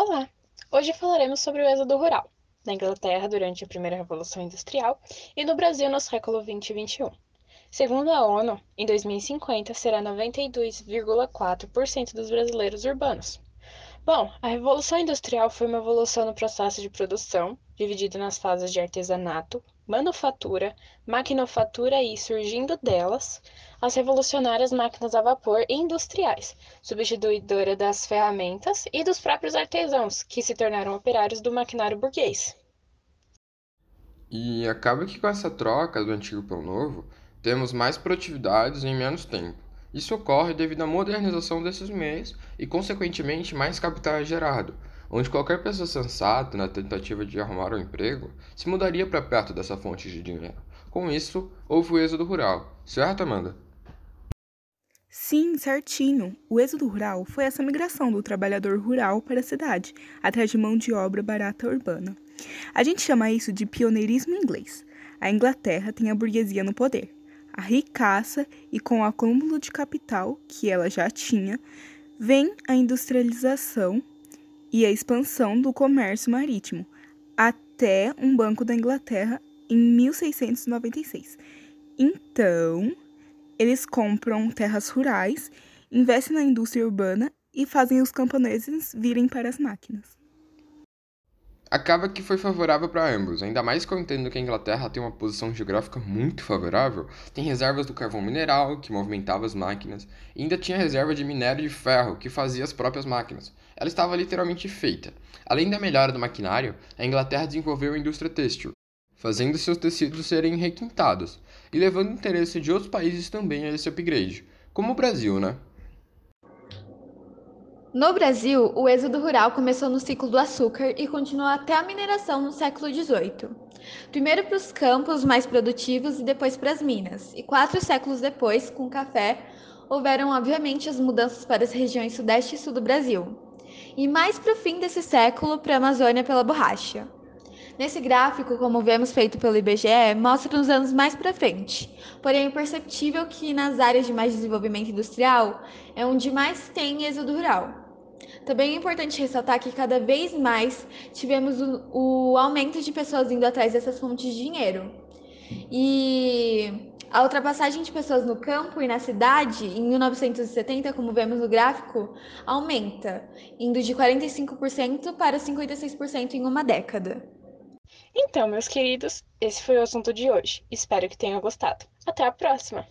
Olá! Hoje falaremos sobre o êxodo rural, na Inglaterra durante a primeira Revolução Industrial e no Brasil no século 20 e 21. Segundo a ONU, em 2050 será 92,4% dos brasileiros urbanos. Bom, a Revolução Industrial foi uma evolução no processo de produção, dividido nas fases de artesanato, manufatura, maquinofatura e, surgindo delas, as revolucionárias máquinas a vapor industriais, substituidora das ferramentas e dos próprios artesãos, que se tornaram operários do maquinário burguês. E acaba que com essa troca do antigo pelo novo, temos mais produtividades em menos tempo. Isso ocorre devido à modernização desses meios e, consequentemente, mais capital é gerado, onde qualquer pessoa sensata, na tentativa de arrumar um emprego, se mudaria para perto dessa fonte de dinheiro. Com isso, houve o êxodo rural, certo, Amanda? Sim, certinho. O êxodo rural foi essa migração do trabalhador rural para a cidade, atrás de mão de obra barata urbana. A gente chama isso de pioneirismo inglês. A Inglaterra tem a burguesia no poder. A ricaça e com o acúmulo de capital que ela já tinha, vem a industrialização e a expansão do comércio marítimo, até um Banco da Inglaterra em 1696. Então, eles compram terras rurais, investem na indústria urbana e fazem os camponeses virem para as máquinas. Acaba que foi favorável para ambos, ainda mais entendo que a Inglaterra tem uma posição geográfica muito favorável, tem reservas do carvão mineral, que movimentava as máquinas, e ainda tinha reserva de minério de ferro, que fazia as próprias máquinas. Ela estava literalmente feita. Além da melhora do maquinário, a Inglaterra desenvolveu a indústria têxtil, fazendo seus tecidos serem requintados, e levando o interesse de outros países também a esse upgrade, como o Brasil, né? No Brasil, o êxodo rural começou no ciclo do açúcar e continuou até a mineração no século XVIII. Primeiro para os campos mais produtivos e depois para as minas. E quatro séculos depois, com o café, houveram obviamente as mudanças para as regiões sudeste e sul do Brasil. E mais para o fim desse século, para a Amazônia pela borracha. Nesse gráfico, como vemos feito pelo IBGE, mostra os anos mais para frente. Porém, é perceptível que nas áreas de mais desenvolvimento industrial é onde mais tem êxodo rural. Também é importante ressaltar que cada vez mais tivemos o, o aumento de pessoas indo atrás dessas fontes de dinheiro. E a ultrapassagem de pessoas no campo e na cidade, em 1970, como vemos no gráfico, aumenta, indo de 45% para 56% em uma década. Então, meus queridos, esse foi o assunto de hoje. Espero que tenham gostado. Até a próxima!